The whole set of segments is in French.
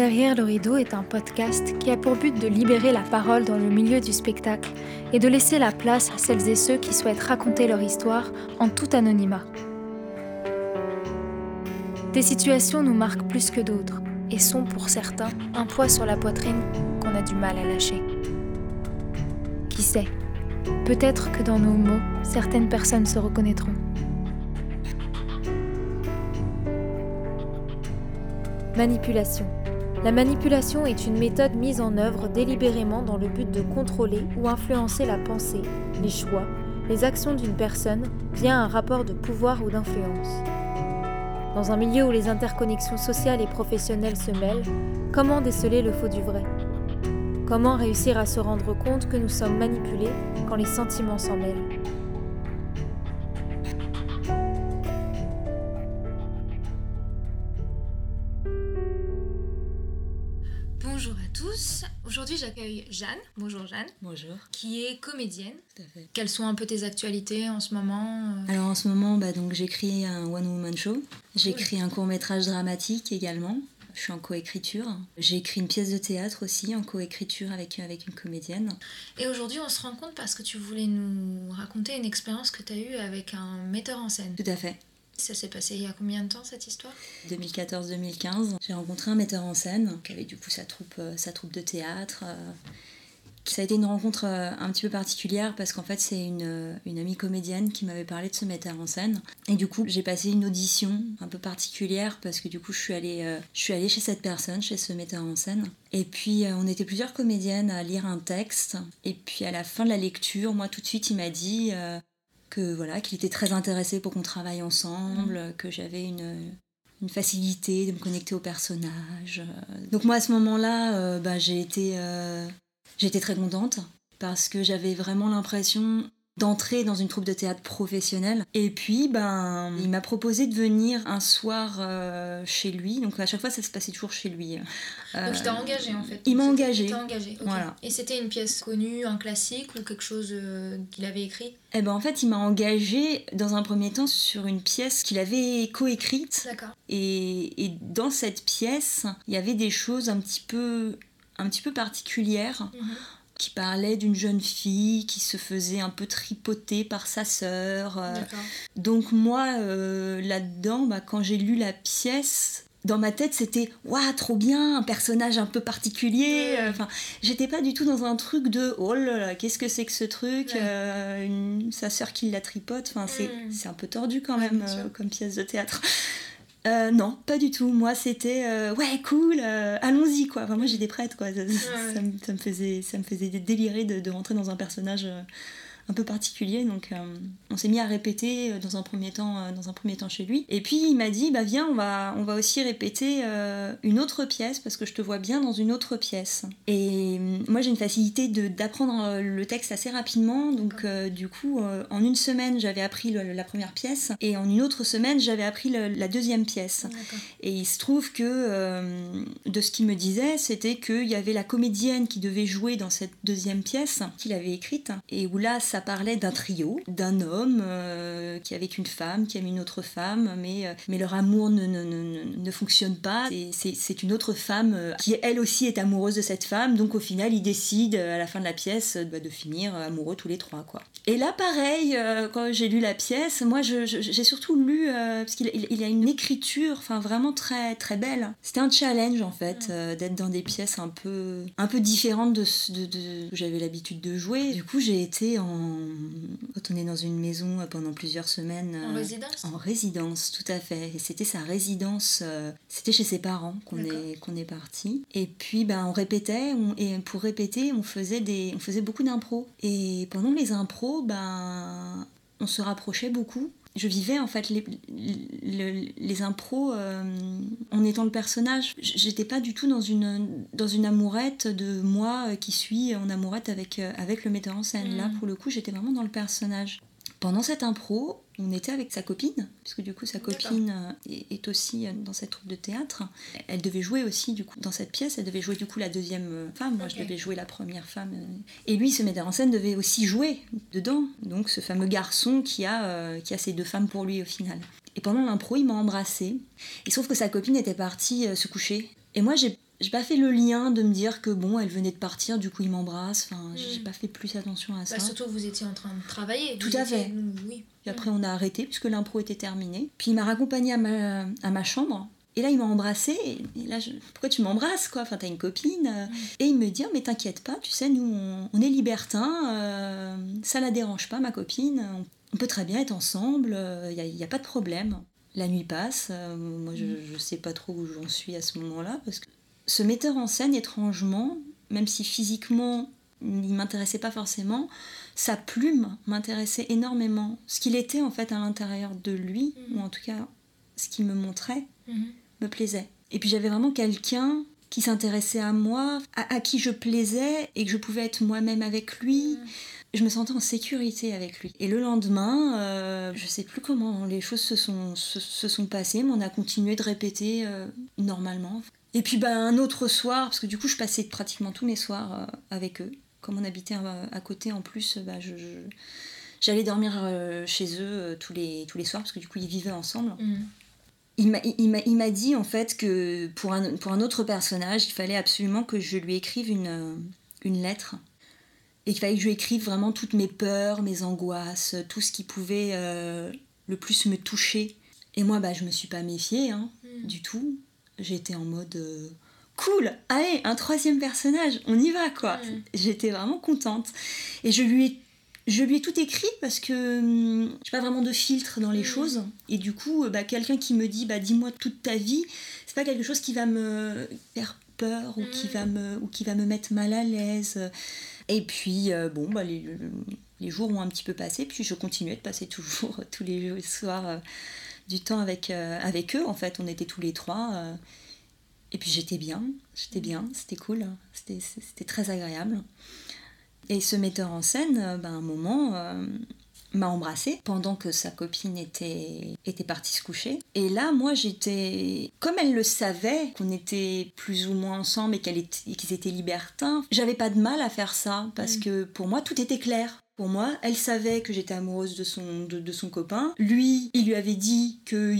Derrière le rideau est un podcast qui a pour but de libérer la parole dans le milieu du spectacle et de laisser la place à celles et ceux qui souhaitent raconter leur histoire en tout anonymat. Des situations nous marquent plus que d'autres et sont pour certains un poids sur la poitrine qu'on a du mal à lâcher. Qui sait Peut-être que dans nos mots, certaines personnes se reconnaîtront. Manipulation. La manipulation est une méthode mise en œuvre délibérément dans le but de contrôler ou influencer la pensée, les choix, les actions d'une personne via un rapport de pouvoir ou d'influence. Dans un milieu où les interconnexions sociales et professionnelles se mêlent, comment déceler le faux du vrai? Comment réussir à se rendre compte que nous sommes manipulés quand les sentiments s'en mêlent? Aujourd'hui, j'accueille Jeanne. Bonjour Jeanne. Bonjour. Qui est comédienne. Tout à fait. Quelles sont un peu tes actualités en ce moment euh? Alors en ce moment, bah, donc j'écris un one woman show. J'écris un court métrage dramatique également. Je suis en coécriture. J'ai écrit une pièce de théâtre aussi en coécriture avec, avec une comédienne. Et aujourd'hui, on se rend compte parce que tu voulais nous raconter une expérience que tu as eue avec un metteur en scène. Tout à fait. Ça s'est passé il y a combien de temps cette histoire? 2014-2015, j'ai rencontré un metteur en scène qui avait du coup sa troupe, euh, sa troupe de théâtre. euh, Ça a été une rencontre euh, un petit peu particulière parce qu'en fait c'est une, amie comédienne qui m'avait parlé de ce metteur en scène. Et du coup j'ai passé une audition un peu particulière parce que du coup je suis allée, je suis allée chez cette personne, chez ce metteur en scène. Et puis on était plusieurs comédiennes à lire un texte. Et puis à la fin de la lecture, moi tout de suite il m'a dit... que voilà qu'il était très intéressé pour qu'on travaille ensemble, que j'avais une, une facilité de me connecter au personnage. Donc moi à ce moment-là, euh, bah, j'ai été, euh, été très contente parce que j'avais vraiment l'impression d'entrer dans une troupe de théâtre professionnelle. Et puis, ben, il m'a proposé de venir un soir euh, chez lui. Donc à chaque fois, ça se passait toujours chez lui. Euh, Donc il t'a engagé en fait. il m'a engagé. Il engagé. Voilà. Et c'était une pièce connue, un classique ou quelque chose euh, qu'il avait écrit? Eh ben en fait, il m'a engagé dans un premier temps sur une pièce qu'il avait coécrite. D'accord. Et, et dans cette pièce, il y avait des choses un petit peu, un petit peu particulières Mhm. Qui parlaient d'une jeune fille qui se faisait un peu tripoter par sa sœur. euh. Donc moi, euh, là-dedans, bah, quand j'ai lu la pièce, dans ma tête, c'était waouh, trop bien, un personnage un peu particulier. Ouais. euh, Enfin, j'étais pas du tout dans un truc de oh là là, qu'est-ce que c'est que ce truc, Ouais. euh, une- sa sœur qui la tripote. Enfin, c'est Mm. c'est un peu tordu quand même euh, comme pièce de théâtre. Euh, non, pas du tout. Moi, c'était euh, ouais, cool, euh, allons-y quoi. Enfin, moi, j'étais prête quoi. Ça, ça me, ça me faisait, ça me faisait délirer de, de rentrer dans un personnage euh, un peu particulier. Donc, euh, on s'est mis à répéter euh, dans un premier temps, euh, dans un premier temps chez lui. Et puis, il m'a dit bah viens, on va, on va aussi répéter euh, une autre pièce parce que je te vois bien dans une autre pièce. Et moi, j'ai une facilité d'apprendre le texte assez rapidement. Donc, du coup, en une semaine, j'avais appris le- la première pièce et en une autre semaine, j'avais appris le- la deuxième pièce. Et il se trouve que de ce qu'il me disait, c'était qu'il y avait la comédienne qui devait jouer dans cette deuxième pièce qu'il avait écrite, et où là, ça parlait d'un trio, d'un homme euh, qui est avec une femme, qui aime une autre femme, mais, euh, mais leur amour ne, ne, ne, ne fonctionne pas. Et C'est c'est une autre femme euh, qui, elle aussi, est amoureuse de cette femme, donc au final, ils décident, à la fin de la pièce, bah, de finir amoureux tous les trois. quoi. Et là, pareil, quand j'ai lu la pièce, moi, j'ai surtout lu, parce qu'il il, il a une écriture, enfin, vraiment très, très belle. C'était un challenge, en fait, d'être dans des pièces un peu, un peu différentes de ce où j'avais l'habitude de jouer. Du coup, j'ai été en... Quand on est dans une maison euh, pendant plusieurs semaines... En euh, résidence en résidence, tout à fait. Et c'était sa résidence, euh, c'était chez ses parents qu'on est, qu'on est parti. Et puis ben, on répétait, on- et pour répéter, on faisait, des, on faisait beaucoup d'impro. Et pendant les impros, ben, on se rapprochait beaucoup. Je vivais en fait les, les, les impros euh, en étant le personnage. J'étais pas du tout dans une, dans une amourette de moi euh, qui suis en amourette avec, euh, avec le metteur en scène. Là, pour le coup, j'étais vraiment dans le personnage. Pendant cette impro, on était avec sa copine, puisque du coup sa copine euh, est, aussi euh, dans cette troupe de théâtre. Elle devait jouer aussi du coup dans cette pièce, elle devait jouer du coup la deuxième euh, femme, moi je devais jouer la première femme. Et lui, ce metteur en scène, devait aussi jouer dedans, donc ce fameux garçon qui a, euh, qui a ces deux femmes pour lui au final. Et pendant l'impro, il m'a embrassée. Se trouve que sa copine était partie euh, se coucher. Et moi, j'ai j'ai pas fait le lien de me dire que bon, elle venait de partir, du coup il m'embrasse. Enfin, j'ai Mm. pas fait plus attention à ça. Bah, surtout vous étiez en train de travailler. Tout à étiez- fait. Oui. Puis après, on a arrêté puisque l'impro était terminée. Puis il m'a raccompagnée à ma, à ma chambre. Et là, il m'a embrassée. Et là, je, pourquoi tu m'embrasses, quoi? Enfin, t'as une copine. euh. Et il me dit, Ah, mais t'inquiète pas, tu sais, nous, on, on est libertins. euh, ça la dérange pas, ma copine. On, peut très bien être ensemble. Il n'y a, pas de problème. La nuit passe. euh, moi, je, je sais pas trop où j'en suis à ce moment-là. Parce que ce metteur en scène, étrangement, même si physiquement, il m'intéressait pas forcément, sa plume m'intéressait énormément. Ce qu'il était en fait à l'intérieur de lui, Mhm. ou en tout cas ce qu'il me montrait, Mhm. me plaisait. Et puis j'avais vraiment quelqu'un qui s'intéressait à moi, à, à qui je plaisais et que je pouvais être moi-même avec lui. Mhm. Je me sentais en sécurité avec lui. Et le lendemain, euh, je sais plus comment les choses se sont, se, se sont passées, mais on a continué de répéter euh, normalement. Et puis bah, un autre soir, parce que du coup je passais pratiquement tous mes soirs euh, avec eux. Comme on habitait euh, à côté en plus, bah, je, je- j'allais dormir euh, chez eux tous, les, tous les soirs, parce que du coup ils vivaient ensemble. Mhm. Il m'a, il, m'a, il m'a dit en fait que pour un, pour un autre personnage, il fallait absolument que je lui écrive une, une lettre. Et qu'il fallait que je lui écrive vraiment toutes mes peurs, mes angoisses, tout ce qui pouvait euh, le plus me toucher. Et moi, bah, je me suis pas méfiée hein, Mhm. du tout. J'étais en mode euh, cool, allez, un troisième personnage, on y va quoi. Mhm. J'étais vraiment contente. Et je lui ai je lui ai tout écrit parce que hum, j'ai pas vraiment de filtre dans les Mhm. choses. Et du coup, euh, bah, quelqu'un qui me dit bah, dis-moi toute ta vie, c'est pas quelque chose qui va me faire peur ou qui va me, ou qui va me mettre mal à l'aise. Et puis, euh, bon, bah, les, les jours ont un petit peu passé, puis je continuais de passer toujours tous les soirs euh, du temps avec, euh, avec eux. En fait, on était tous les trois. euh, et puis j'étais bien, j'étais bien, c'était cool, c'était très agréable. Et ce metteur en scène, euh, ben, à un moment, euh, m'a embrassée pendant que sa copine était, était partie se coucher. Et là, moi, j'étais... Comme elle le savait, qu'on était plus ou moins ensemble et qu'elle était- et qu'ils étaient libertins, j'avais pas de mal à faire ça, parce Mm. que pour moi, tout était clair. Pour moi, elle savait que j'étais amoureuse de son, de, de son copain. Lui, il lui avait dit qu'il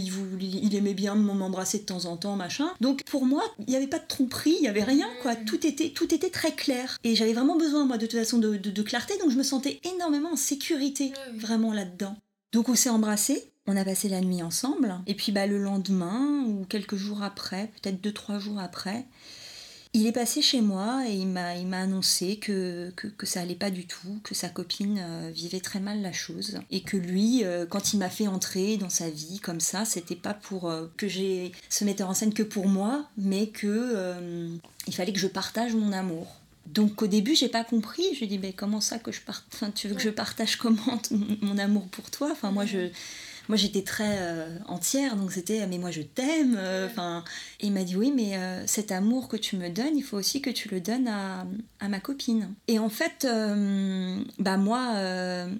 il aimait bien m'embrasser de temps en temps, machin. Donc pour moi, il n'y avait pas de tromperie, il n'y avait rien, quoi. Mm. Tout était, tout était très clair. Et j'avais vraiment besoin, moi, de toute façon, de, de- de clarté. Donc je me sentais énormément en sécurité, oui. vraiment là-dedans. Donc on s'est embrassés. On a passé la nuit ensemble. Et puis bah, le lendemain, ou quelques jours après, peut-être deux, trois jours après, il est passé chez moi et il m'a, il m'a annoncé que, que, que ça allait pas du tout, que sa copine euh, vivait très mal la chose et que lui, euh, quand il m'a fait entrer dans sa vie comme ça, c'était pas pour euh, que j'ai ce metteur en scène que pour moi, mais que euh, il fallait que je partage mon amour. Donc au début, j'ai pas compris. Je lui ai dit, mais comment ça que je parte Enfin, tu veux que je partage comment mon amour pour toi? Enfin, moi, je, moi, j'étais très euh, entière, donc c'était, mais moi, je t'aime. euh, Enfin, et il m'a dit, oui, mais euh, cet amour que tu me donnes, il faut aussi que tu le donnes à, à ma copine. Et en fait, euh, bah moi,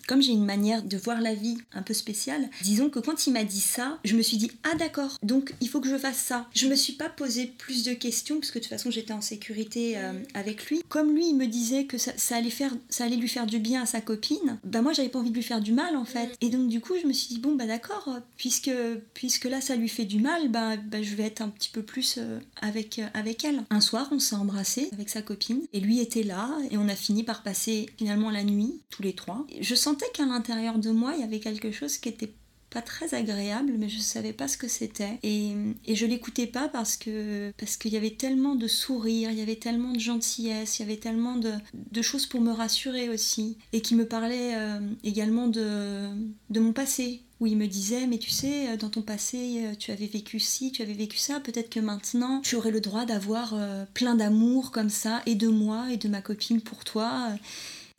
comme j'ai une manière de voir la vie un peu spéciale, disons que quand il m'a dit ça, je me suis dit, ah d'accord, donc il faut que je fasse ça. Je me suis pas posé plus de questions, parce que de toute façon, j'étais en sécurité avec lui. Comme lui, il me disait que ça, ça allait faire, ça allait lui faire du bien à sa copine, bah moi, j'avais pas envie de lui faire du mal, en fait. Et donc, du coup, je me suis dit, bon, bah d'accord, puisque, puisque là, ça lui fait du mal, bah, bah, je vais être un petit peu plus euh, avec, euh, avec elle. Un soir, on s'est embrassés avec sa copine, et lui était là, et on a fini par passer finalement la nuit, tous les trois. Je sentais qu'à l'intérieur de moi, il y avait quelque chose qui était pas très agréable, mais je savais pas ce que c'était. Et, et je l'écoutais pas parce que parce qu'il y avait tellement de sourires, il y avait tellement de gentillesse, il y avait tellement de, de choses pour me rassurer aussi. Et qui me parlait euh, également de, de mon passé. Où il me disait, mais tu sais, euh, dans ton passé, euh, tu avais vécu ci, tu avais vécu ça, peut-être que maintenant, tu aurais le droit d'avoir euh, plein d'amour comme ça, et de moi, et de ma copine pour toi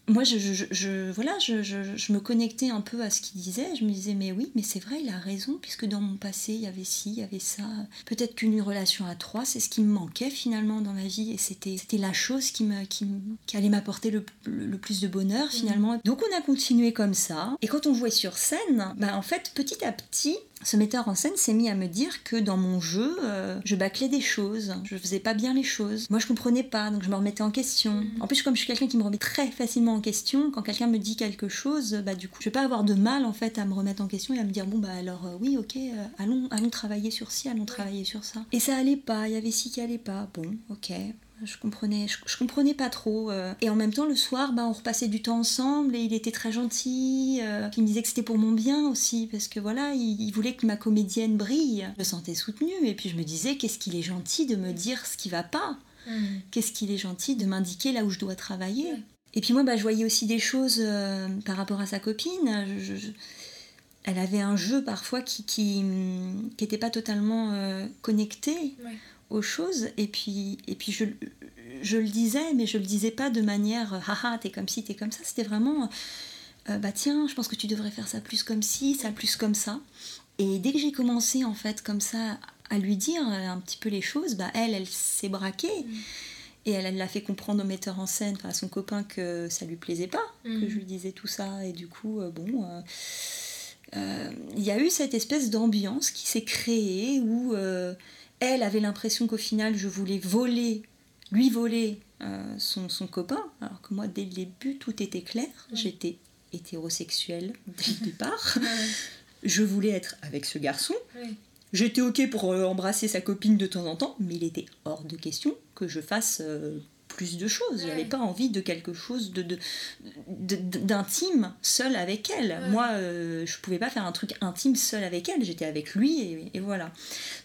moi, je, je, je- voilà, je, je- je me connectais un peu à ce qu'il disait. Je me disais, mais oui, mais c'est vrai, il a raison, puisque dans mon passé, il y avait ci, il y avait ça. Peut-être qu'une relation à trois, c'est ce qui me manquait finalement dans ma vie, et c'était c'était la chose qui, me, qui, allait m'apporter le, le- le plus de bonheur finalement. Donc on a continué comme ça. Et quand on jouait sur scène, bah, en fait, petit à petit, ce metteur en scène s'est mis à me dire que dans mon jeu, euh, je bâclais des choses, je faisais pas bien les choses. Moi, je comprenais pas, donc je me remettais en question. Mhm. En plus, comme je suis quelqu'un qui me remet très facilement en question, quand quelqu'un me dit quelque chose, bah du coup, je vais pas avoir de mal en fait à me remettre en question et à me dire bon bah alors euh, oui, ok, euh, allons, allons travailler sur ci, allons travailler sur ça. Et ça allait pas, il y avait ci qui allait pas. Bon, ok. Je comprenais, je, je comprenais pas trop. euh. Et en même temps, le soir, bah, on repassait du temps ensemble et il était très gentil. euh. Il me disait que c'était pour mon bien aussi, parce que voilà, il, il voulait que ma comédienne brille. Je me sentais soutenue et puis je me disais, qu'est-ce qu'il est gentil de me dire ce qui va pas Qu'est-ce qu'il est gentil de m'indiquer là où je dois travailler. Et puis moi, bah, je voyais aussi des choses euh, par rapport à sa copine. Je- je- je- Elle avait un jeu parfois qui qui, hum, qui était pas totalement euh, connecté Ouais. Aux choses. Et puis, et puis je, je le disais, mais je le disais pas de manière haha, t'es comme ci, t'es comme ça. C'était vraiment euh, bah tiens, je pense que tu devrais faire ça plus comme ci, ça plus comme ça. Et dès que j'ai commencé en fait comme ça à lui dire euh, un petit peu les choses, bah elle, elle s'est braquée. Et elle, l'a fait comprendre au metteur en scène, enfin, à son copain, que ça lui plaisait pas, que Mhm. je lui disais tout ça. Et du coup, euh, bon, euh, il y a eu cette espèce d'ambiance qui s'est créée où elle avait l'impression qu'au final, je voulais voler, lui voler euh, son, son copain, alors que moi, dès le début, tout était clair. J'étais hétérosexuelle dès le départ. Je voulais être avec ce garçon. J'étais ok pour euh, embrasser sa copine de temps en temps, mais il était hors de question que je fasse euh, plus de choses. J'avais pas envie de quelque chose de, d'intime seul avec elle. Ouais. Moi, euh, je pouvais pas faire un truc intime seul avec elle. J'étais avec lui et, et voilà.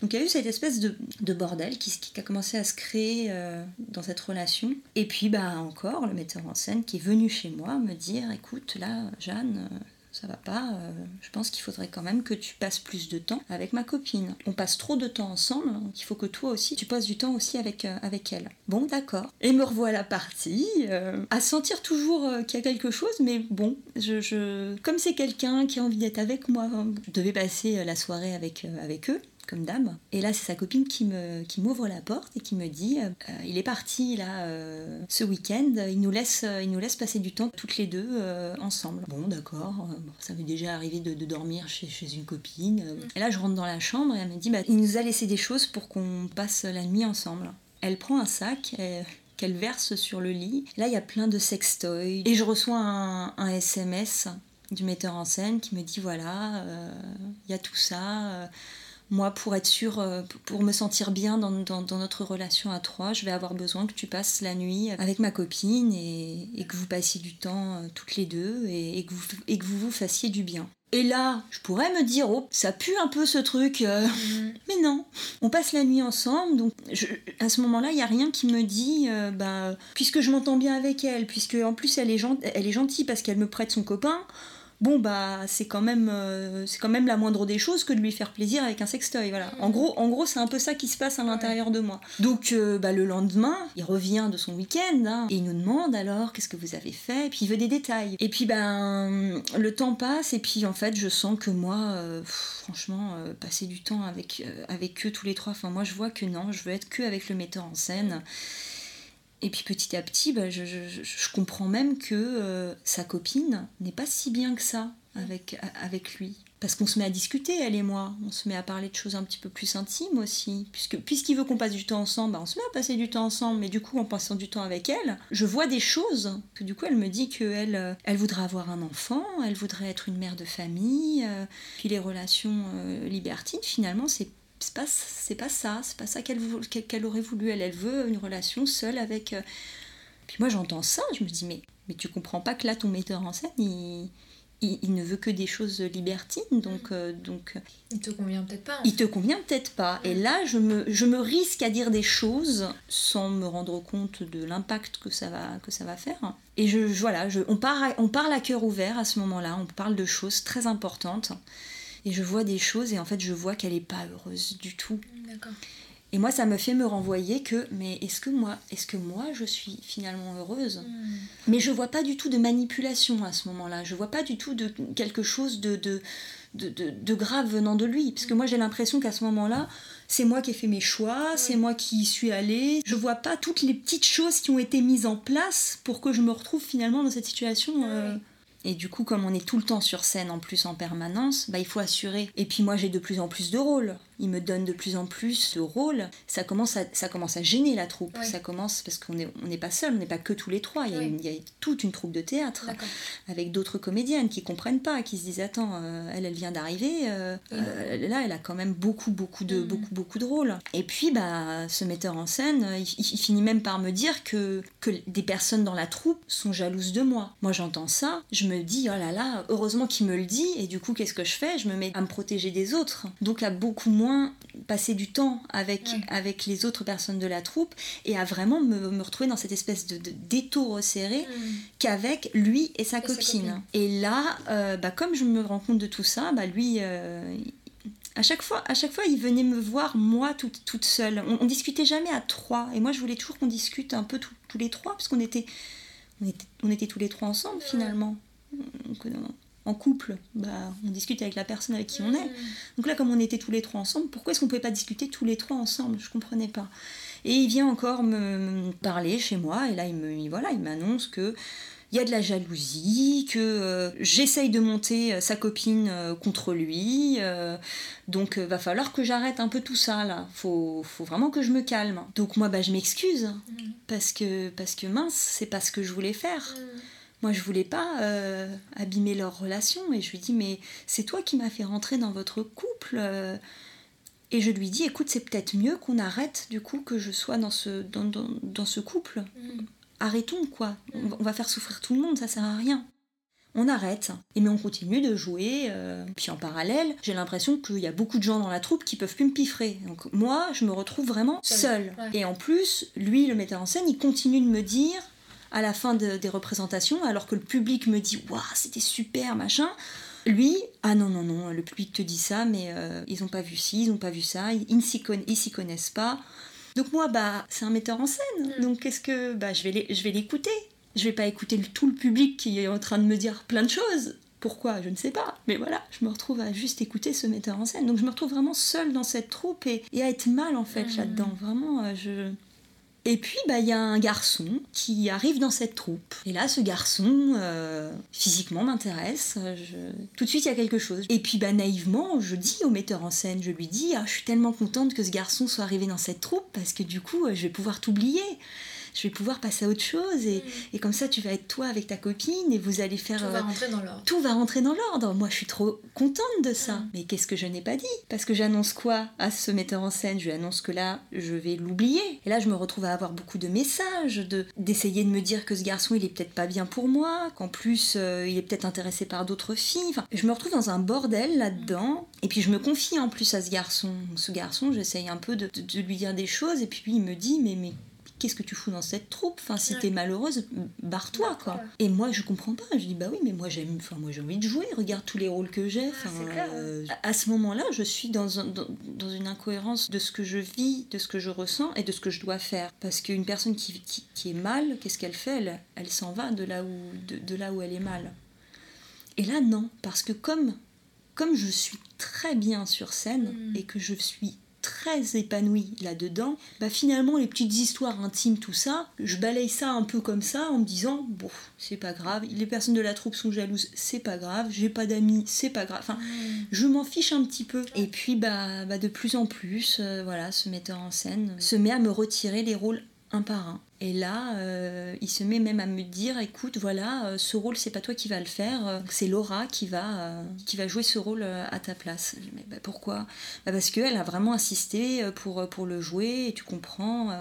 Donc il y a eu cette espèce de, de bordel qui, qui a commencé à se créer euh, dans cette relation. Et puis bah encore le metteur en scène qui est venu chez moi me dire, écoute là, Jeanne. euh, ça va pas, euh, je pense qu'il faudrait quand même que tu passes plus de temps avec ma copine. On passe trop de temps ensemble, donc il faut que toi aussi tu passes du temps aussi avec, euh, avec elle. Bon, d'accord. Et me revoilà partie, euh, à sentir toujours qu'il y a quelque chose, mais bon, je, je... comme c'est quelqu'un qui a envie d'être avec moi, je devais passer la soirée avec, avec eux comme dame. Et là, c'est sa copine qui me qui m'ouvre la porte et qui me dit euh, il est parti là euh, ce week-end, il nous laisse euh, il nous laisse passer du temps toutes les deux euh, ensemble. Bon, d'accord. bon, ça m'est déjà arrivé de, de dormir chez, chez une copine. euh. Et là, je rentre dans la chambre et elle me dit bah, il nous a laissé des choses pour qu'on passe la nuit ensemble. Elle prend un sac. euh, qu'elle verse sur le lit. Là, il y a plein de sextoys. Et je reçois un, un SMS du metteur en scène qui me dit voilà, euh, il y a tout ça. euh, moi, pour être sûre, euh, pour me sentir bien dans, dans- dans notre relation à trois, je vais avoir besoin que tu passes la nuit avec ma copine et, et que vous passiez du temps euh, toutes les deux et, et que vous, et que vous vous fassiez du bien. Et là, je pourrais me dire, oh, ça pue un peu ce truc. euh, Mhm. mais non, on passe la nuit ensemble, donc je- à ce moment-là, il n'y a rien qui me dit, euh, bah, puisque je m'entends bien avec elle, puisque en plus elle est, gen- elle est gentille parce qu'elle me prête son copain, bon bah c'est quand même euh, c'est quand même la moindre des choses que de lui faire plaisir avec un sextoy voilà. En gros en gros c'est un peu ça qui se passe à l'intérieur de moi. Donc euh, bah, le lendemain il revient de son week-end hein, et il nous demande alors qu'est-ce que vous avez fait? Et puis il veut des détails. Et puis ben le temps passe et puis en fait je sens que moi euh, franchement passer du temps avec avec eux tous les trois enfin moi je vois que non je veux être que avec le metteur en scène et puis petit à petit, bah, je, comprends même que euh, sa copine n'est pas si bien que ça avec, avec lui. Parce qu'on se met à discuter, elle et moi. On se met à parler de choses un petit peu plus intimes aussi. Puisqu'il veut qu'on passe du temps ensemble, bah, on se met à passer du temps ensemble. Mais du coup, en passant du temps avec elle, je vois des choses. Que du coup, elle me dit qu'elle euh, elle voudrait avoir un enfant, elle voudrait être une mère de famille. euh, puis les relations libertines, finalement, c'est c'est pas, c'est pas ça, c'est pas ça qu'elle qu'elle aurait voulu. Elle, elle veut une relation seule avec. euh, Puis moi j'entends ça, je me dis mais, mais tu comprends pas que là ton metteur en scène il, il, il ne veut que des choses libertines donc, euh, donc euh, Il te convient peut-être pas. il te convient peut-être pas. Et là je me, je me risque à dire des choses sans me rendre compte de l'impact que ça va, que ça va faire. Et je, je- voilà, je, on, part on parle à cœur ouvert à ce moment-là, on parle de choses très importantes. Et je vois des choses et en fait je vois qu'elle est pas heureuse du tout. D'accord. Et moi, ça me fait me renvoyer que, mais est-ce que moi, est-ce que moi, je suis finalement heureuse? Mhm. Mais je vois pas du tout de manipulation à ce moment-là. Je vois pas du tout de quelque chose de, de, de, de- de grave venant de lui. Parce que moi, j'ai l'impression qu'à ce moment-là, c'est moi qui ai fait mes choix, c'est moi qui y suis allée. Je vois pas toutes les petites choses qui ont été mises en place pour que je me retrouve finalement dans cette situation. euh. Et du coup, comme on est tout le temps sur scène en plus en permanence, bah, il faut assurer. Et puis moi, j'ai de plus en plus de rôles. Il me donne de plus en plus de rôles. Ça commence à, ça commence à gêner la troupe. Ça commence parce qu'on n'est on n'est pas seul, on n'est pas que tous les trois. Il y, a il y, a toute une troupe de théâtre avec d'autres comédiennes qui comprennent pas, qui se disent attends, euh, elle, elle vient d'arriver. Euh, euh, là, elle a quand même beaucoup, beaucoup de, mm. beaucoup, beaucoup de rôles. Et puis, bah, ce metteur en scène, il, il, finit même par me dire que, que des personnes dans la troupe sont jalouses de moi. Moi, j'entends ça, je me dis oh là là, heureusement qu'il me le dit. Et du coup, qu'est-ce que je fais? Je me mets à me protéger des autres. Donc à beaucoup moins passer du temps avec, avec les autres personnes de la troupe et à vraiment me, me retrouver dans cette espèce de, de d'étau resserré mm. qu'avec lui et sa, copine. Et là, euh, bah, comme je me rends compte de tout ça, bah, lui, euh, à chaque fois, à chaque fois, il venait me voir moi toute, toute seule. On, on discutait jamais à trois. Et moi, je voulais toujours qu'on discute un peu tous les trois parce qu'on était, on était, on était tous les trois ensemble finalement. Donc, euh, en couple, bah, on discute avec la personne avec qui on est. Donc là, comme on était tous les trois ensemble, pourquoi est-ce qu'on pouvait pas discuter tous les trois ensemble? Je comprenais pas. Et il vient encore me parler chez moi, et là, il me, voilà, il m'annonce que il y a de la jalousie, que euh, j'essaye de monter euh, sa copine euh, contre lui, donc va falloir que j'arrête un peu tout ça là. Faut, faut vraiment que je me calme. Donc moi bah je m'excuse mm. parce que parce que mince, c'est pas ce que je voulais faire. Mm. Moi, je voulais pas euh, abîmer leur relation. Et je lui dis, mais c'est toi qui m'as fait rentrer dans votre couple. Euh. Et je lui dis, écoute, c'est peut-être mieux qu'on arrête, du coup, que je sois dans ce, dans, dans, dans ce couple. Mm. Arrêtons, quoi. Mm. On va faire souffrir tout le monde, ça sert à rien. On arrête, et mais on continue de jouer. Euh. Puis en parallèle, j'ai l'impression qu'il y a beaucoup de gens dans la troupe qui peuvent plus me piffrer. Donc moi, je me retrouve vraiment seule. Ouais. Et en plus, lui, le metteur en scène, il continue de me dire à la fin de, des représentations, alors que le public me dit Waouh, c'était super, machin. Lui, ah non, non, non, le public te dit ça, mais euh, ils n'ont pas vu ci, ils n'ont pas vu ça, ils ne s'y conna connaissent pas. Donc moi, bah, c'est un metteur en scène, mm. donc qu'est-ce que. Bah, je vais l'écouter. Je vais pas écouter tout le public qui est en train de me dire plein de choses. Pourquoi? Je ne sais pas. Mais voilà, je me retrouve à juste écouter ce metteur en scène. Donc je me retrouve vraiment seule dans cette troupe et, et à être mal en fait mmh. là-dedans. Vraiment, euh, je, et puis, bah, il y a un garçon qui arrive dans cette troupe. Et là, ce garçon, euh, physiquement, m'intéresse. Tout de suite, il y a quelque chose. Et puis, bah, naïvement, je dis au metteur en scène, je lui dis, ah, je suis tellement contente que ce garçon soit arrivé dans cette troupe parce que du coup, je vais pouvoir t'oublier je vais pouvoir passer à autre chose et, mmh. et, comme ça tu vas être toi avec ta copine et vous allez faire tout va rentrer dans l'ordre. tout va rentrer dans l'ordre. Moi je suis trop contente de ça. Mmh. mais qu'est-ce que je n'ai pas dit? Parce que j'annonce quoi à ce metteur en scène? Je lui annonce que là je vais l'oublier. Et là je me retrouve à avoir beaucoup de messages de d'essayer de me dire que ce garçon il est peut-être pas bien pour moi qu'en plus euh, il est peut-être intéressé par d'autres filles. Enfin, je me retrouve dans un bordel là-dedans. Et puis je me confie en plus à ce garçon. Ce garçon j'essaye un peu de, de, de, lui dire des choses. Et puis il me dit mais mais qu'est-ce que tu fous dans cette troupe? Enfin, si ouais. t'es malheureuse, barre-toi, quoi. Ouais. Et moi, je comprends pas. Je dis, bah oui, mais moi, j'aime, enfin, moi, j'ai envie de jouer. Regarde tous les rôles que j'ai. Enfin, euh, à ce moment-là, je suis dans, un, dans, dans, une incohérence de ce que je vis, de ce que je ressens et de ce que je dois faire. Parce qu'une personne qui, qui, qui, est mal, qu'est-ce qu'elle fait? Elle, elle s'en va de là, où, de, de là où elle est mal. Et là, non. Parce que comme, comme je suis très bien sur scène mm. et que je suis très épanouie là-dedans, bah finalement les petites histoires intimes, tout ça, je balaye ça un peu comme ça en me disant bon, c'est pas grave, les personnes de la troupe sont jalouses, c'est pas grave, j'ai pas d'amis, c'est pas grave. Enfin, je m'en fiche un petit peu. Et puis bah, bah de plus en plus, euh, voilà, ce metteur en scène se met à me retirer les rôles un par un. Et là, euh, il se met même à me dire, écoute, voilà, euh, ce rôle, c'est pas toi qui va le faire, euh, c'est Laura qui va, qui va jouer ce rôle à ta place. Mais bah, pourquoi? Bah, Parce qu'elle a vraiment insisté pour, pour le jouer, tu comprends,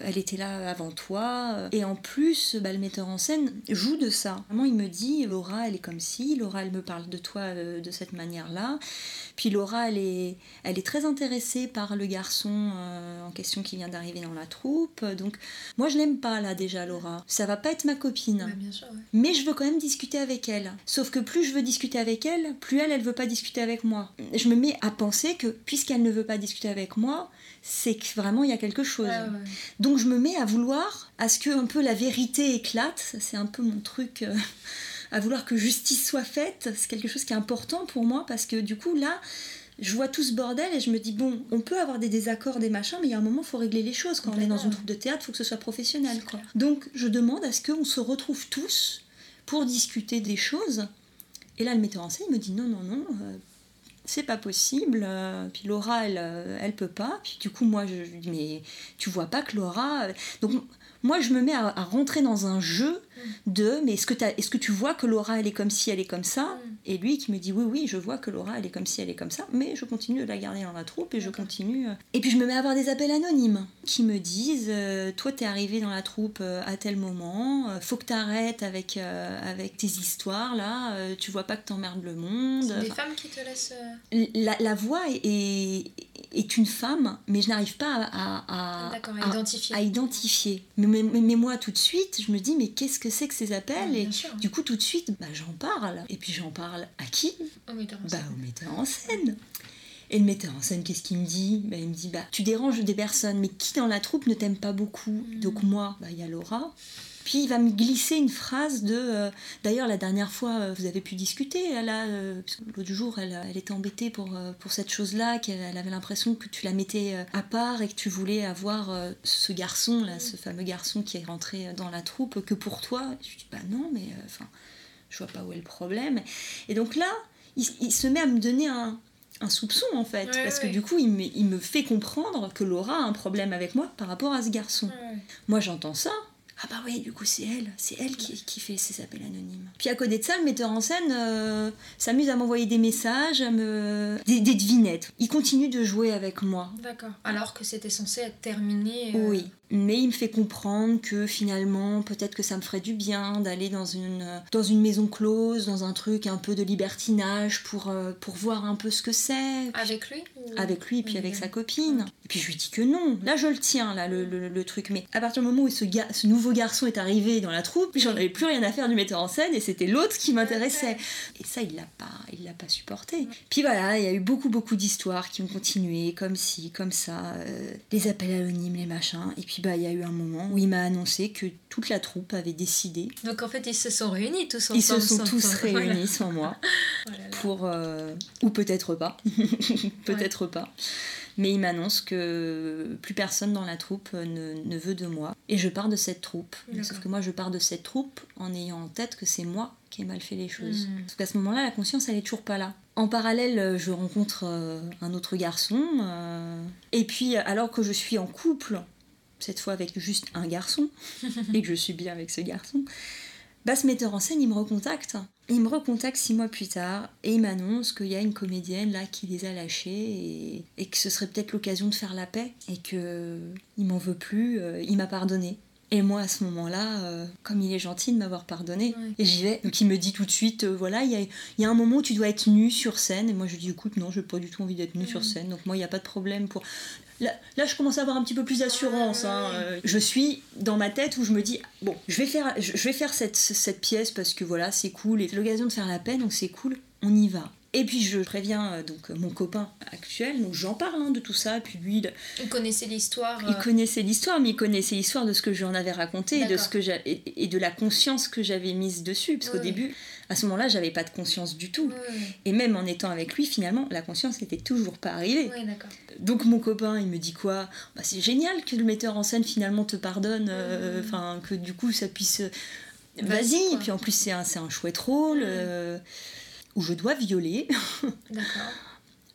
elle était là avant toi. Et en plus, bah, le metteur en scène joue de ça. Vraiment, il me dit, Laura, elle est comme ci, Laura, elle me parle de toi de cette manière-là. Puis Laura, elle est, elle est très intéressée par le garçon en question qui vient d'arriver dans la troupe. Donc, je l'aime pas là déjà, Laura. Ça va pas être ma copine. Ouais, sûr, ouais. Mais je veux quand même discuter avec elle. Sauf que plus je veux discuter avec elle, plus elle, elle veut pas discuter avec moi. Je me mets à penser que puisqu'elle ne veut pas discuter avec moi, c'est que vraiment il y a quelque chose. Ouais, Donc je me mets à vouloir à ce que un peu la vérité éclate. C'est un peu mon truc. Euh, à vouloir que justice soit faite, c'est quelque chose qui est important pour moi parce que du coup là, je vois tout ce bordel et je me dis bon, on peut avoir des désaccords, des machins, mais il y a un moment, il faut régler les choses. Quand on est dans une troupe de théâtre, il faut que ce soit professionnel. Quoi. Donc je demande à ce qu'on se retrouve tous pour discuter des choses. Et là, le metteur en scène me dit non, non, non, euh, c'est pas possible. euh, Puis Laura, elle, euh, elle peut pas. Puis du coup, moi, je lui dis mais tu vois pas que Laura. Donc moi, je me mets à, à rentrer dans un jeu de mais est-ce que, tu vois que Laura, elle est comme si elle est comme ça Et lui qui me dit oui, oui, je vois que Laura, elle est comme si elle est comme ça, mais je continue de la garder dans la troupe et je continue. euh. Et puis je me mets à avoir des appels anonymes qui me disent euh, toi, t'es arrivé dans la troupe euh, à tel moment, euh, faut que t'arrêtes avec, euh, avec tes histoires là, euh, tu vois pas que t'emmerdes le monde. C'est des Enfin, femmes qui te laissent. la, la voix est, est, est une femme, mais je n'arrive pas à, à- à- à identifier. à identifier. Mais, mais- mais- mais moi, tout de suite, je me dis, mais qu'est-ce que c'est que ces appels Ah, Et sûr. du coup, tout de suite, bah, j'en parle. Et puis, j'en parle à qui? Oh, mais t'as Bah, au metteur en scène. Et le metteur en scène, qu'est-ce qu'il me dit? Bah, Il me dit, bah, tu déranges des personnes, mais qui dans la troupe ne t'aime pas beaucoup? Mm. Donc moi, bah, il y a Laura. Puis il va me glisser une phrase de... euh, D'ailleurs, la dernière fois, euh, vous avez pu discuter. Elle a, euh, l'autre jour, elle, elle était embêtée pour, pour cette chose-là, qu'elle elle avait l'impression que tu la mettais à part et que tu voulais avoir euh, ce garçon, là, ce fameux garçon qui est rentré dans la troupe, que pour toi. Je lui dis, bah non, mais enfin, je vois pas où est le problème. Et donc là, il, il se met à me donner un, un soupçon en fait, Ouais, parce ouais. que du coup, il me, il me fait comprendre que Laura a un problème avec moi par rapport à ce garçon. Ouais. Moi, j'entends ça. Ah bah oui, du coup, c'est elle. C'est elle qui, qui fait ces appels anonymes. Puis à côté de ça, le metteur en scène euh, s'amuse à m'envoyer des messages, à me... des, des devinettes. Il continue de jouer avec moi. D'accord. Alors que c'était censé être terminé. euh, Oui, mais il me fait comprendre que finalement, peut-être que ça me ferait du bien d'aller dans une, dans une maison close, dans un truc un peu de libertinage pour, euh, pour voir un peu ce que c'est. Avec lui Avec lui et puis avec oui. sa copine. Et puis je lui dis que non. Là, je le tiens, là, le, le- le truc. Mais à partir du moment où ce, ga- ce nouveau garçon est arrivé dans la troupe, j'en avais plus rien à faire du metteur en scène et c'était l'autre qui m'intéressait. Et ça, il l'a pas, il l'a pas supporté. Puis voilà, il y a eu beaucoup, beaucoup d'histoires qui ont continué, comme ci, comme ça, euh, les appels anonymes, les machins. Et puis bah, il y a eu un moment où il m'a annoncé que toute la troupe avait décidé. Donc en fait, ils se sont réunis tous ensemble. Ils se sont tous réunis Voilà. sans moi Oh pour euh, ou peut-être pas peut-être pas. Mais il m'annonce que plus personne dans la troupe ne, ne veut de moi. Et je pars de cette troupe. Sauf que moi je pars de cette troupe en ayant en tête que c'est moi qui ai mal fait les choses. Mm. parce qu'à ce moment-là la conscience elle est toujours pas là. En parallèle euh, je rencontre euh, un autre garçon euh, et puis alors que je suis en couple cette fois avec juste un garçon et que je suis bien avec ce garçon bah, ce metteur en scène, il me recontacte. Il me recontacte six mois plus tard et il m'annonce qu'il y a une comédienne là qui les a lâchés et, et que ce serait peut-être l'occasion de faire la paix et que il m'en veut plus, euh, il m'a pardonné. Et moi à ce moment-là, euh, comme il est gentil de m'avoir pardonné, Ouais. et j'y vais. Donc il me dit tout de suite, euh, voilà, il y a, il y a un moment où tu dois être nu sur scène. Et moi je lui dis, écoute, non, j'ai pas du tout envie d'être nu sur scène. Donc moi il n'y a pas de problème pour. Là, là, je commence à avoir un petit peu plus d'assurance. Hein. Je suis dans ma tête où je me dis bon, je vais faire, je vais faire cette, cette pièce parce que voilà, c'est cool et c'est l'occasion de faire la paix, donc c'est cool, on y va. Et puis je préviens euh, donc euh, mon copain actuel, donc j'en parle hein, de tout ça. Puis lui, il, Ils connaissaient l'histoire. il euh, connaissait l'histoire, mais il connaissait l'histoire de ce que j'en avais raconté et de, ce que et, de la conscience que j'avais mise dessus. Parce qu'au début, à ce moment-là, j'avais pas de conscience du tout. Et même en étant avec lui, finalement, la conscience n'était toujours pas arrivée. Donc mon copain, il me dit quoi? Bah, C'est génial que le metteur en scène finalement te pardonne, euh, enfin que du coup ça puisse... Vas-y, et puis en plus c'est un, un chouette rôle euh, où je dois violer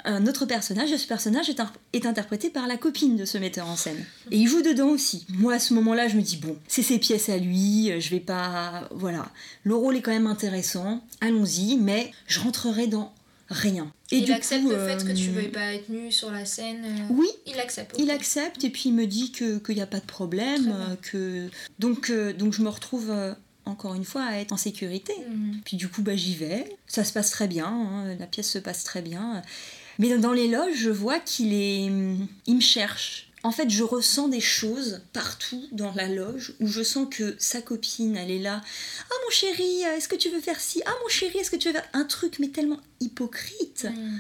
un autre personnage, et ce personnage est, interprété par la copine de ce metteur en scène. Et il joue dedans aussi. Moi, à ce moment-là, je me dis, bon, c'est ses pièces à lui, euh, je vais pas... Voilà. Le rôle est quand même intéressant, allons-y, mais je rentrerai dans rien. il du accepte coup, le fait que tu euh, veuilles pas être nu sur la scène. euh, Oui, Il accepte. il accepte et puis il me dit que qu'il n'y a pas de problème, que donc donc je me retrouve encore une fois à être en sécurité. Mhm. Puis du coup bah j'y vais, ça se passe très bien, hein, la pièce se passe très bien. Mais dans les loges, je vois qu'il est il me cherche. En fait, je ressens des choses partout dans la loge où je sens que sa copine, elle est là. Ah mon chéri, est-ce que tu veux faire ci? Ah mon chéri, est-ce que tu veux faire un truc mais tellement hypocrite Mhm.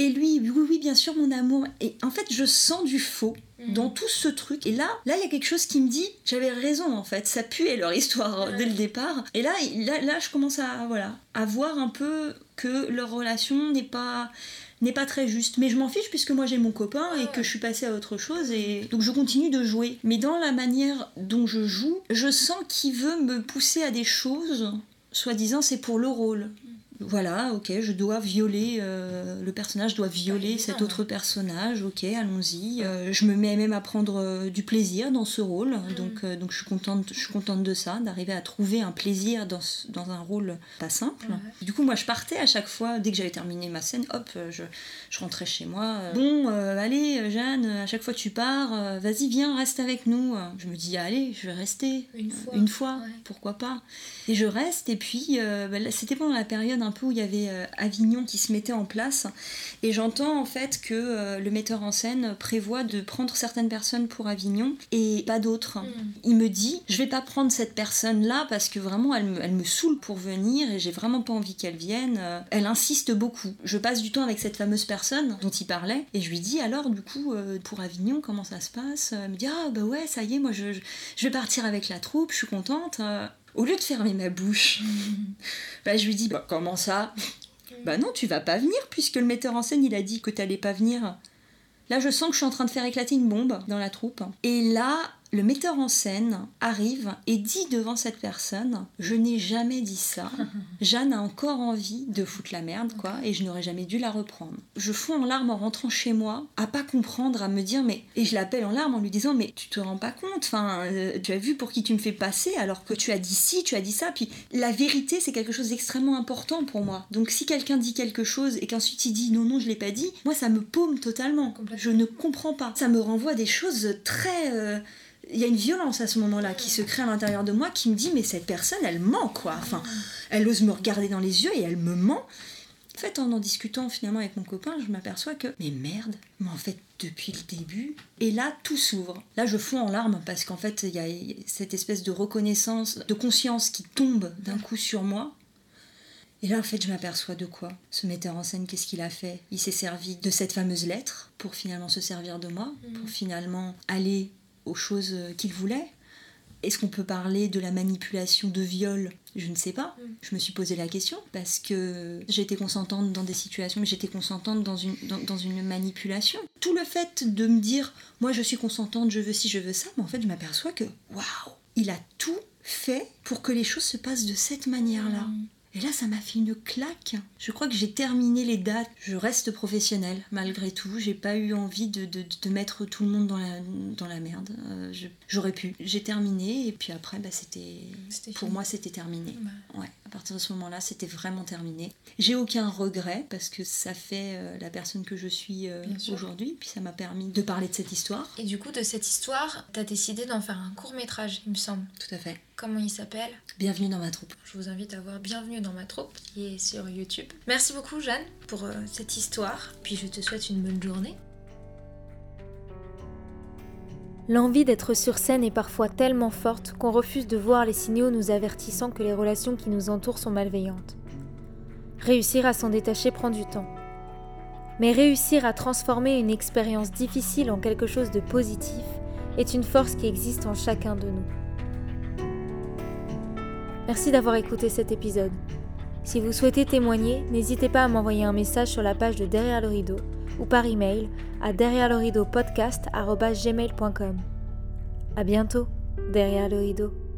Et lui, oui, oui, bien sûr, mon amour. Et en fait, je sens du faux Mhm. dans tout ce truc. Et là, là, il y a quelque chose qui me dit, j'avais raison en fait. Ça puait leur histoire Ouais. dès le départ. Et là, là, là, je commence à, voilà, à voir un peu que leur relation n'est pas n'est pas très juste. Mais je m'en fiche puisque moi j'ai mon copain et Ouais. que je suis passée à autre chose et donc je continue de jouer. Mais dans la manière dont je joue, je sens qu'il veut me pousser à des choses soi-disant c'est pour le rôle voilà, ok, je dois violer, euh, le personnage doit violer cet autre personnage, ok, allons-y. Euh, je me mets même à prendre euh, du plaisir dans ce rôle, mm. donc, donc je, suis contente, je suis contente de ça, d'arriver à trouver un plaisir dans, dans un rôle pas simple. Du coup, moi, je partais à chaque fois, dès que j'avais terminé ma scène, hop, je, je rentrais chez moi. bon, allez, Jeanne, à chaque fois tu pars, vas-y, viens, reste avec nous. Je me dis, allez, je vais rester. Une fois. Une fois, pourquoi pas. Et je reste, et puis, bah, c'était pendant la période un peu où il y avait euh, Avignon qui se mettait en place. Et j'entends en fait que euh, le metteur en scène prévoit de prendre certaines personnes pour Avignon et pas d'autres. Mm. Il me dit, je vais pas prendre cette personne-là parce que vraiment elle me, elle me saoule pour venir et j'ai vraiment pas envie qu'elle vienne. Euh, elle insiste beaucoup. Je passe du temps avec cette fameuse personne dont il parlait et je lui dis alors du coup pour Avignon comment ça se passe? Elle me dit ah bah ouais ça y est moi je, je vais partir avec la troupe, je suis contente. Au lieu de fermer ma bouche, bah, je lui dis bah, Comment ça? Bah non, tu vas pas venir puisque le metteur en scène il a dit que t'allais pas venir. Là, je sens que je suis en train de faire éclater une bombe dans la troupe. Et là, le metteur en scène arrive et dit devant cette personne Je n'ai jamais dit ça. Jeanne a encore envie de foutre la merde, quoi, et je n'aurais jamais dû la reprendre. Je fous en larmes en rentrant chez moi, à pas comprendre, à me dire Mais. Et je l'appelle en larmes en lui disant Mais tu te rends pas compte, enfin, euh, tu as vu pour qui tu me fais passer alors que tu as dit ci, tu as dit ça. Puis la vérité, c'est quelque chose d'extrêmement important pour moi. Donc si quelqu'un dit quelque chose et qu'ensuite il dit Non, non, je l'ai pas dit, moi ça me paume totalement. Je ne comprends pas. Ça me renvoie des choses très. Euh, il y a une violence à ce moment-là qui se crée à l'intérieur de moi qui me dit mais cette personne elle ment quoi. Enfin elle ose me regarder dans les yeux et elle me ment. En fait en en discutant finalement avec mon copain je m'aperçois que mais merde mais en fait depuis le début et là tout s'ouvre. Là je fonds en larmes parce qu'en fait il y a cette espèce de reconnaissance de conscience qui tombe d'un coup sur moi. Et là, en fait, je m'aperçois de quoi? Ce metteur en scène, qu'est-ce qu'il a fait? Il s'est servi de cette fameuse lettre pour finalement se servir de moi, pour mm. finalement aller aux choses qu'il voulait. Est-ce qu'on peut parler de la manipulation de viol? Je ne sais pas. Mm. Je me suis posé la question parce que j'étais consentante dans des situations, mais j'étais consentante dans une, dans, une manipulation. Tout le fait de me dire, moi je suis consentante, je veux ci, je veux ça, mais en fait je m'aperçois que, waouh, il a tout fait pour que les choses se passent de cette manière-là. Mm. Et là, ça m'a fait une claque. Je crois que j'ai terminé les dates. Je reste professionnelle malgré tout. J'ai pas eu envie de, mettre tout le monde dans la, dans merde. Euh, j'aurais pu. J'ai terminé et puis après, bah, c'était. Pour moi, c'était terminé. Ouais. À partir de ce moment-là, c'était vraiment terminé. J'ai aucun regret parce que ça fait euh, la personne que je suis euh, aujourd'hui. Puis ça m'a permis de parler de cette histoire. Et du coup, de cette histoire, tu as décidé d'en faire un court métrage, il me semble. Tout à fait. Comment il s'appelle? Bienvenue dans ma troupe. Je vous invite à voir Bienvenue dans ma troupe qui est sur YouTube. Merci beaucoup Jeanne pour euh, cette histoire. Puis je te souhaite une bonne journée. L'envie d'être sur scène est parfois tellement forte qu'on refuse de voir les signaux nous avertissant que les relations qui nous entourent sont malveillantes. Réussir à s'en détacher prend du temps. Mais réussir à transformer une expérience difficile en quelque chose de positif est une force qui existe en chacun de nous. Merci d'avoir écouté cet épisode. Si vous souhaitez témoigner, n'hésitez pas à m'envoyer un message sur la page de Derrière le rideau ou par email à derrière le rideau podcast À bientôt, derrière le rideau.